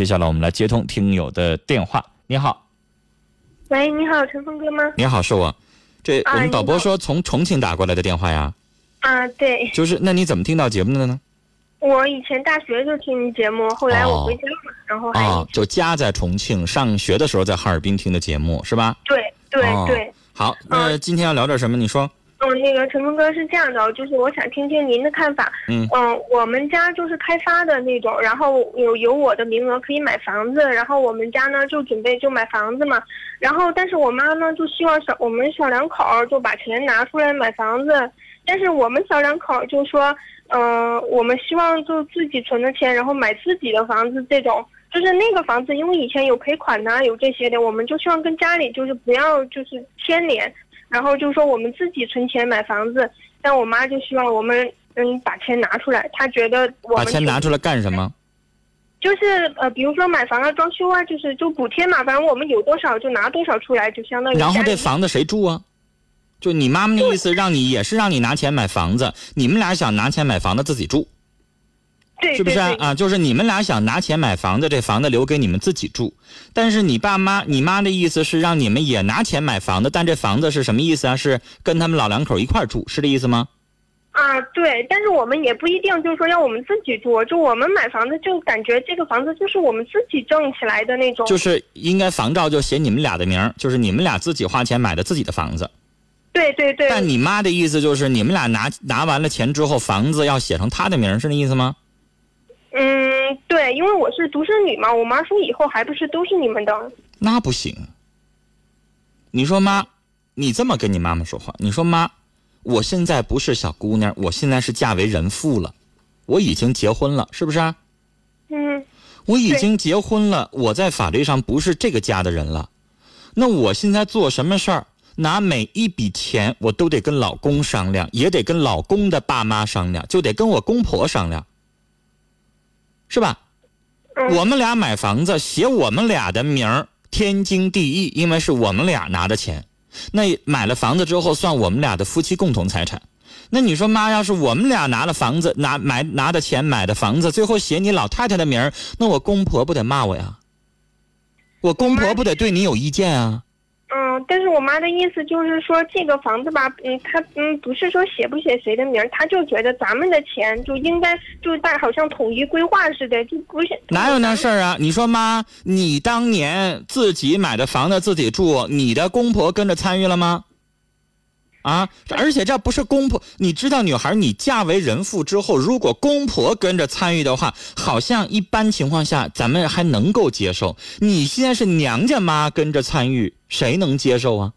接下来我们来接通听友的电话。你好，喂，你好，陈峰哥吗？你好，是我。这啊我们导播说从重庆打过来的电话呀，啊，对，就是那你怎么听到节目的呢？我以前大学就听你节目，后来我回家了，然后还、哦，就家在重庆，上学的时候在哈尔滨听的节目是吧？对对哦对。好，那今天要聊点什么？你说。嗯，那个陈峰哥是这样的，就是我想听听您的看法。嗯我们家就是开发的那种，然后有有我的名额可以买房子，然后我们家呢就准备就买房子嘛，然后但是我妈呢就希望小我们小两口就把钱拿出来买房子，但是我们小两口就说，嗯、我们希望就自己存的钱，然后买自己的房子这种。就是那个房子，因为以前有赔款呐、有这些的，我们就希望跟家里就是不要就是牵连，然后就说我们自己存钱买房子，但我妈就希望我们嗯把钱拿出来，她觉得我把钱拿出来干什么？就是呃，比如说买房啊、装修啊，就是就补贴嘛，反正我们有多少就拿多少出来，就相当于然后这房子谁住啊？就你妈妈的意思，让你也是让你拿钱买房子，你们俩想拿钱买房子自己住，对是不是啊？就是你们俩想拿钱买房子，这房子留给你们自己住，但是你爸妈、你妈的意思是让你们也拿钱买房子，但这房子是什么意思啊？是跟他们老两口一块住，是这意思吗？啊，对，但是我们也不一定就是说要我们自己住，就我们买房子就感觉这个房子就是我们自己挣起来的那种，就是应该房照就写你们俩的名儿，就是你们俩自己花钱买的自己的房子。对对对，但你妈的意思就是你们俩拿拿完了钱之后，房子要写成她的名儿，是那意思吗？嗯，对，因为我是独生女嘛，我妈说以后还不是都是你们的，那不行。你说妈，你这么跟你妈妈说话，你说妈，我现在不是小姑娘，我现在是嫁为人妇了，我已经结婚了，是不是啊？嗯我已经结婚了，我在法律上不是这个家的人了。那我现在做什么事儿，拿每一笔钱，我都得跟老公商量，也得跟老公的爸妈商量，就得跟我公婆商量，是吧？嗯我们俩买房子，写我们俩的名儿，天经地义，因为是我们俩拿的钱。那买了房子之后，算我们俩的夫妻共同财产。那你说妈，要是我们俩拿了房子，拿买拿的钱买的房子，最后写你老太太的名儿，那我公婆不得骂我呀？我公婆不得对你有意见啊？但是我妈的意思就是说，这个房子吧，嗯，她嗯不是说写不写谁的名，她就觉得咱们的钱就应该就大好像统一规划似的，就不是哪有那事儿啊？你说妈，你当年自己买的房子自己住，你的公婆跟着参与了吗？啊！而且这不是公婆，你知道，女孩你嫁为人妇之后，如果公婆跟着参与的话，好像一般情况下咱们还能够接受。你现在是娘家妈跟着参与，谁能接受啊？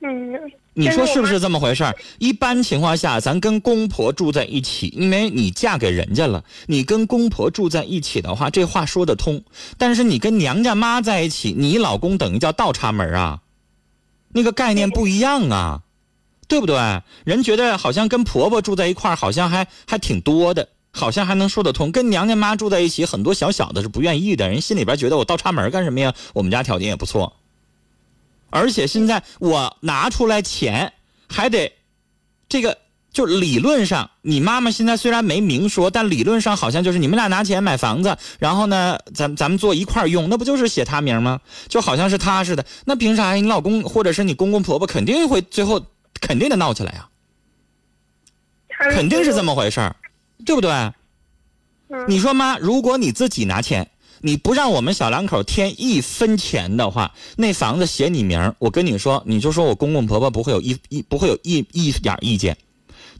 嗯，你说是不是这么回事儿？一般情况下，咱跟公婆住在一起，因为你嫁给人家了，你跟公婆住在一起的话，这话说得通。但是你跟娘家妈在一起，你老公等于叫倒插门啊，那个概念不一样啊，对不对？人觉得好像跟婆婆住在一块儿，好像还还挺多的，好像还能说得通。跟娘家妈住在一起，很多小小的是不愿意的，人心里边觉得我倒插门干什么呀？我们家条件也不错。而且现在我拿出来钱，还得这个就理论上，你妈妈现在虽然没明说，但理论上好像就是你们俩拿钱买房子，然后呢，咱咱们做一块儿用，那不就是写他名吗？就好像是他似的。那凭啥呀？你老公或者是你公公婆婆肯定会最后肯定得闹起来呀、肯定是这么回事儿，对不对？你说妈，如果你自己拿钱，你不让我们小两口添一分钱的话，那房子写你名儿我跟你说，你就说我公公婆婆不会有一一不会有一一点意见。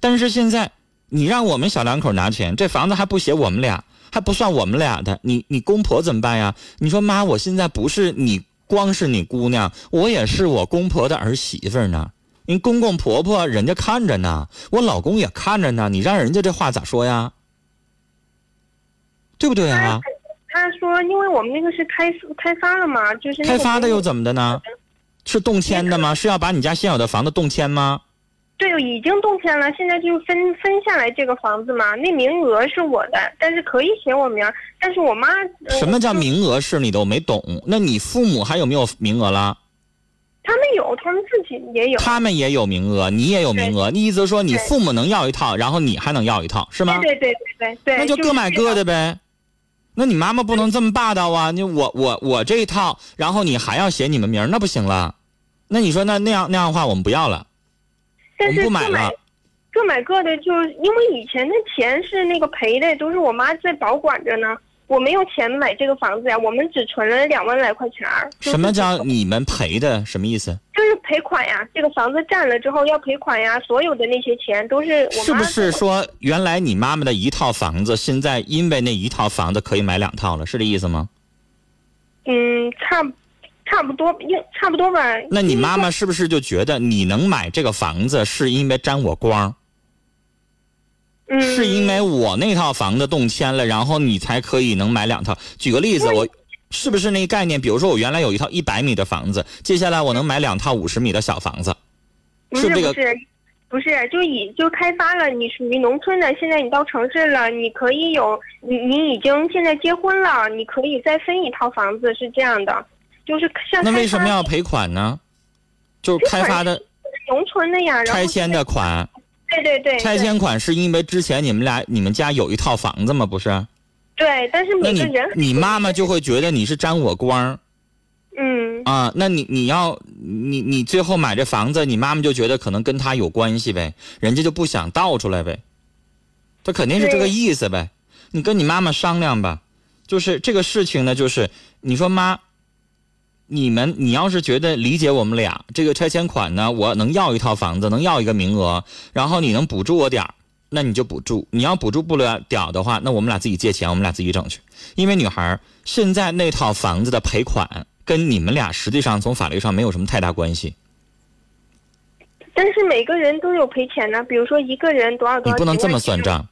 但是现在你让我们小两口拿钱，这房子还不写我们俩，还不算我们俩的，你你公婆怎么办呀？你说妈，我现在不是你光是你姑娘，我也是我公婆的儿媳妇呢。人公公婆婆人家看着呢，我老公也看着呢，你让人家这话咋说呀？对不对啊？他说，因为我们那个是开开发了嘛，就是开发的又怎么的呢？是动迁的吗？是要把你家现有的房子动迁吗？对，已经动迁了，现在就分分下来这个房子嘛，那名额是我的，但是可以写我名儿，但是我妈、呃什么叫名额是你的？我没懂。那你父母还有没有名额了？他们有，他们自己也有。他们也有名额，你也有名额。你意思说你父母能要一套，然后你还能要一套，是吗？对对对对对，那就各买各的。呗。那你妈妈不能这么霸道啊！你我我我这一套，然后你还要写你们名儿，那不行了。那你说那那样那样的话，我们不要了，我但是们不买各买了。各买各的，就是因为以前的钱是那个赔的，都是我妈在保管着呢。我没有钱买这个房子呀，我们只存了两万来块钱儿。什么叫你们赔的？什么意思？就是赔款呀？这个房子占了之后要赔款呀，所有的那些钱都是我妈。是不是说原来你妈妈的一套房子，现在因为那一套房子可以买两套了，是这意思吗？嗯，差差不多，应差不多吧。那你妈妈是不是就觉得你能买这个房子是因为沾我光？嗯，是因为我那套房子动迁了，然后你才可以能买两套。举个例子，我是不是那个概念？比如说我原来有一套一百米的房子，接下来我能买两套五十米的小房子，不是是这个不是不是，就已就开发了，你属于农村的，现在你到城市了，你可以有你你已经现在结婚了，你可以再分一套房子，是这样的，就是像那为什么要赔款呢？就是开发的农村的呀？拆迁的款，对对对，拆迁款是因为之前你们俩你们家有一套房子吗？不是？对，但是那你每个人你妈妈就会觉得你是沾我光儿嗯啊？那你你要你你最后买这房子，你妈妈就觉得可能跟他有关系呗，人家就不想倒出来呗，他肯定是这个意思呗。你跟你妈妈商量吧，就是这个事情呢，就是你说妈，你们你要是觉得理解我们俩这个拆迁款呢，我能要一套房子，能要一个名额，然后你能补助我点儿，那你就补助。你要补助不了点儿的话，那我们俩自己借钱，我们俩自己整去。因为女孩儿现在那套房子的赔款跟你们俩实际上从法律上没有什么太大关系，但是每个人都有赔钱呢，比如说一个人多少多少，你不能这么算账。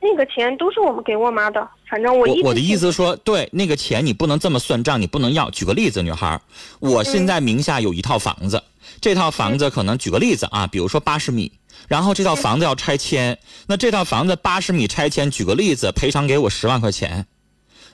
那个钱都是我们给我妈的，反正我一直我我的意思说，对那个钱你不能这么算账，你不能要。举个例子，女孩，我现在名下有一套房子，这套房子可能举个例子啊，比如说八十米，然后这套房子要拆迁，那这套房子八十米拆迁，举个例子，赔偿给我十万块钱，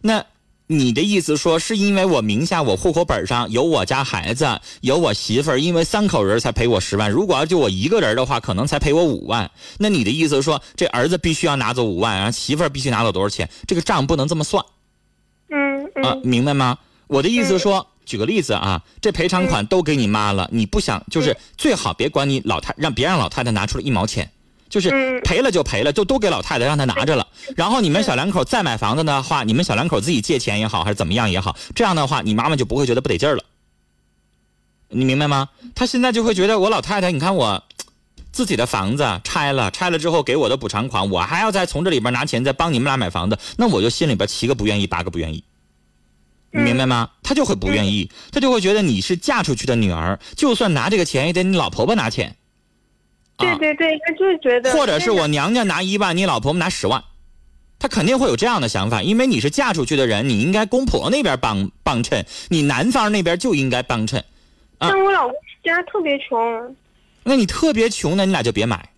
那。你的意思说，是因为我名下我户口本上有我家孩子，有我媳妇儿，因为三口人才赔我十万。如果要就我一个人的话，可能才赔我五万。那你的意思说，这儿子必须要拿走五万，然后媳妇儿必须拿走多少钱？这个账不能这么算。嗯啊，嗯明白吗？我的意思说，举个例子啊，这赔偿款都给你妈了，你不想就是最好别管你老太，让别让老太太拿出来一毛钱，就是嗯赔了就赔了，就都给老太太让她拿着了。然后你们小两口再买房子的话，你们小两口自己借钱也好，还是怎么样也好，这样的话你妈妈就不会觉得不得劲儿了。你明白吗？她现在就会觉得我老太太，你看我。自己的房子拆了，拆了之后给我的补偿款，我还要再从这里边拿钱再帮你们俩买房子，那我就心里边七个不愿意，八个不愿意。你明白吗？她就会不愿意，她就会觉得你是嫁出去的女儿，就算拿这个钱也得你老婆婆拿钱，啊，对对对，他就是觉得，或者是我娘家拿一万，你老婆婆拿十万，他肯定会有这样的想法，因为你是嫁出去的人，你应该公婆那边帮帮衬，你男方那边就应该帮衬，啊。但我老公家特别穷，那你特别穷，那你俩就别买。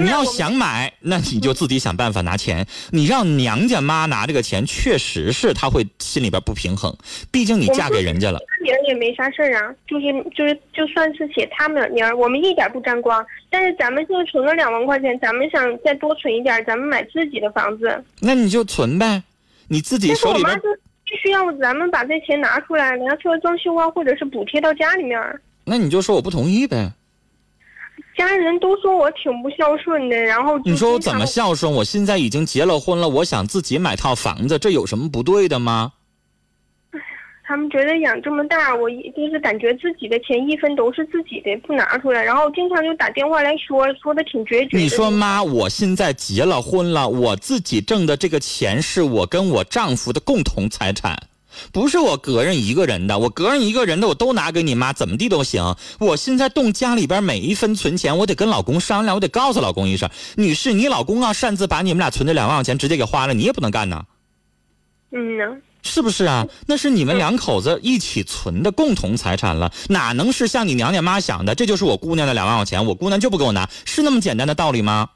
你要想买，那你就自己想办法拿钱。你让娘家妈拿这个钱，确实是她会心里边不平衡，毕竟你嫁给人家了。他名儿也没啥事儿啊，就是就是就算是写他们名儿，我们一点不沾光。但是咱们现在存了两万块钱，咱们想再多存一点，咱们买自己的房子。那你就存呗，你自己手里边我妈就必须要咱们把这钱拿出来，拿出来装修啊，或者是补贴到家里面儿。那你就说我不同意呗。家人都说我挺不孝顺的，然后你说我怎么孝顺？我现在已经结了婚了，我想自己买套房子，这有什么不对的吗？他们觉得养这么大，我一就是感觉自己的钱一分都是自己的，不拿出来，然后经常就打电话来说，说的挺决绝。你说妈，我现在结了婚了，我自己挣的这个钱是我跟我丈夫的共同财产，不是我个人一个人的。我个人一个人的我都拿给你妈，怎么地都行。我现在动家里边每一分存钱，我得跟老公商量，我得告诉老公一声，女士，你老公要擅自把你们俩存的两万块钱直接给花了，你也不能干呐。嗯呢，是不是啊？那是你们两口子一起存的共同财产了，哪能是像你娘家妈想的？这就是我姑娘的两万块钱，我姑娘就不给我拿，是那么简单的道理吗？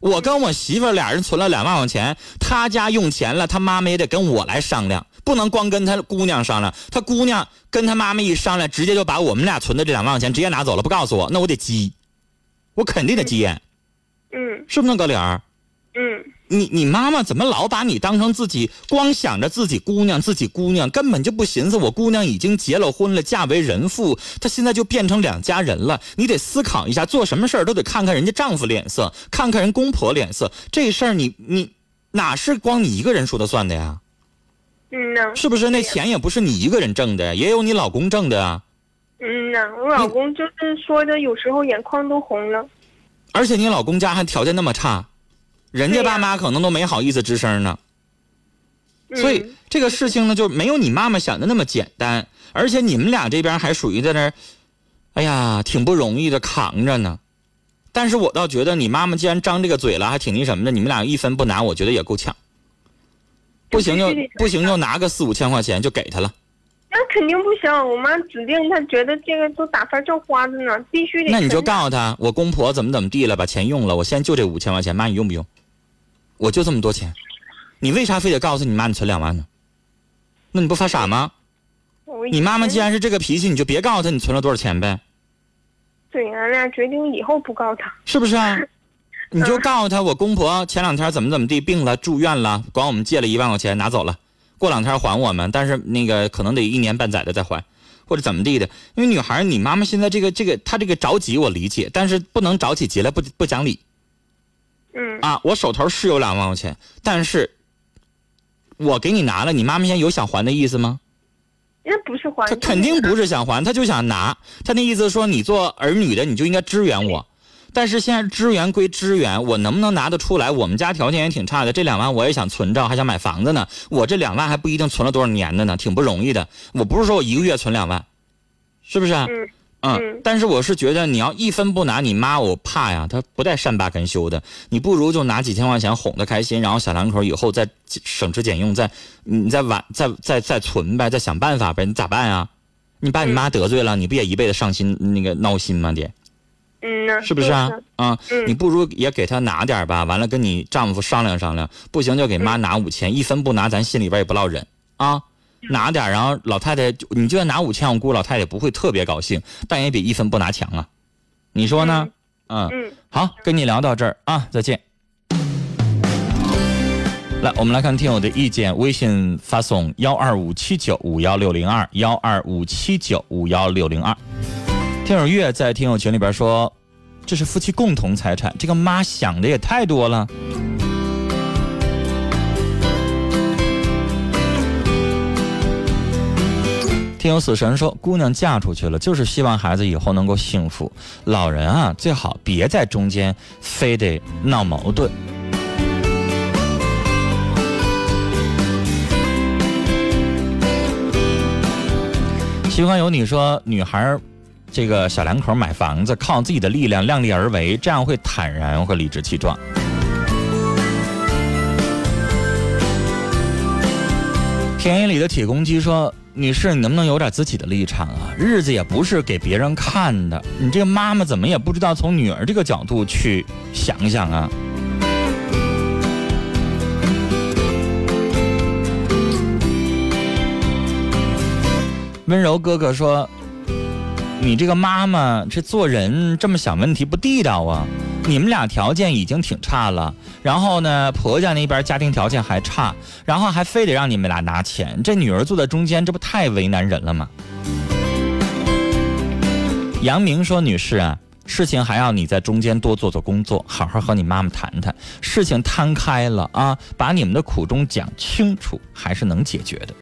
我跟我媳妇俩人存了两万块钱，他家用钱了，他妈妈也得跟我来商量，不能光跟他姑娘商量。他姑娘跟他妈妈一商量，直接就把我们俩存的这两万块钱直接拿走了，不告诉我，那我得急，我肯定得急眼，嗯是不是那个理儿？嗯你你妈妈怎么老把你当成自己，光想着自己姑娘，自己姑娘，根本就不寻思我姑娘已经结了婚了，嫁为人妇，她现在就变成两家人了。你得思考一下，做什么事儿都得看看人家丈夫脸色，看看人公婆脸色。这事儿你你哪是光你一个人说的算的呀？嗯呢，是不是？那钱也不是你一个人挣的，也有你老公挣的啊。嗯呐，我老公就是说的，有时候眼眶都红了。而且你老公家还条件那么差，人家爸妈可能都没好意思吱声呢。嗯、所以这个事情呢，就没有你妈妈想的那么简单，而且你们俩这边还属于在那儿，哎呀，挺不容易的扛着呢。但是我倒觉得你妈妈既然张这个嘴了，还挺那什么的，你们俩一分不拿，我觉得也够呛。不行就不行就拿个四五千块钱就给他了。那肯定不行，我妈指定她觉得这个都打发叫花子呢，必须得。那你就告诉他，我公婆怎么怎么地了，把钱用了，我现在就这五千块钱，妈你用不用？我就这么多钱，你为啥非得告诉你妈你存两万呢？那你不发傻吗？你妈妈既然是这个脾气，你就别告诉她你存了多少钱呗，对，俺俩决定以后不告她。是不是啊？你就告诉她，我公婆前两天怎么怎么地病了，住院了，管我们借了一万块钱拿走了，过两天还我们，但是那个可能得一年半载的再还，或者怎么地的。因为女孩，你妈妈现在这个这个她这个着急我理解，但是不能着起急来不不讲理。嗯啊，我手头是有两万块钱，但是我给你拿了，你妈妈现在有想还的意思吗？那不是还，他肯定不是想还，他就想拿。他那意思说，你做儿女的，你就应该支援我。但是现在支援归支援，我能不能拿得出来？我们家条件也挺差的，这两万我也想存着，还想买房子呢。我这两万还不一定存了多少年的呢，挺不容易的。我不是说我一个月存两万，是不是啊？嗯嗯嗯，但是我是觉得你要一分不拿，你妈我怕呀，她不带善罢甘休的。你不如就拿几千块钱哄她开心，然后小两口以后再省吃俭用，再你再晚再再再存呗，再想办法呗。你咋办啊？你把你妈得罪了，你不也一辈子伤心那个闹心吗？爹，嗯呐，是不是啊？啊，嗯你不如也给她拿点吧，完了跟你丈夫商量商量，不行就给妈拿五千，一分不拿，咱心里边也不落忍啊。拿点，然后老太太，你就算拿五千，我估老太太不会特别高兴，但也比一分不拿强啊。你说呢？嗯，嗯，好，跟你聊到这儿啊，再见。来，我们来看听友的意见，微信发送幺二五七九五幺六零二幺二五七九五幺六零二。听友月在听友群里边说，这是夫妻共同财产，这个妈想的也太多了。听友死神说，姑娘嫁出去了，就是希望孩子以后能够幸福。老人啊，最好别在中间非得闹矛盾。喜欢有你说，女孩这个小两口买房子，靠自己的力量量力而为，这样会坦然，会理直气壮。田野里的铁公鸡说：“女士，你能不能有点自己的立场啊？日子也不是给别人看的，你这个妈妈怎么也不知道从女儿这个角度去想想啊？”温柔哥哥说：“你这个妈妈这做人这么想问题不地道啊！你们俩条件已经挺差了，然后呢，婆家那边家庭条件还差，然后还非得让你们俩拿钱，这女儿坐在中间，这不太为难人了吗？”杨明说：“女士啊，事情还要你在中间多做做工作，好好和你妈妈谈谈，事情摊开了啊，把你们的苦衷讲清楚，还是能解决的。”